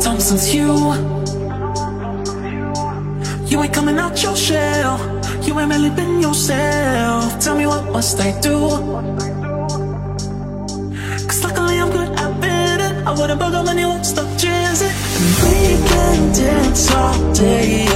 time since you. You ain't coming out your shell. You ain't really been yourself. Tell me what must I do? Cause luckily I'm good at bidding. I wouldn't bug you won't stop jizzing. And we can dance all day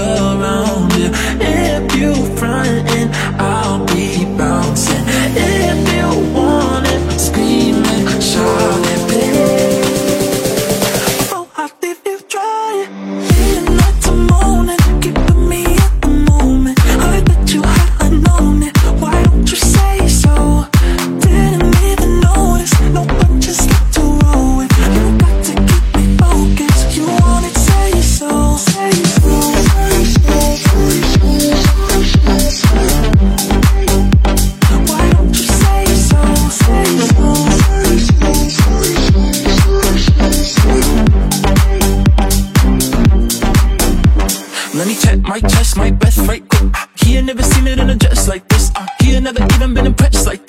check my best right quick. He ain't never seen it in a dress like this. Uh, he ain't never even been impressed like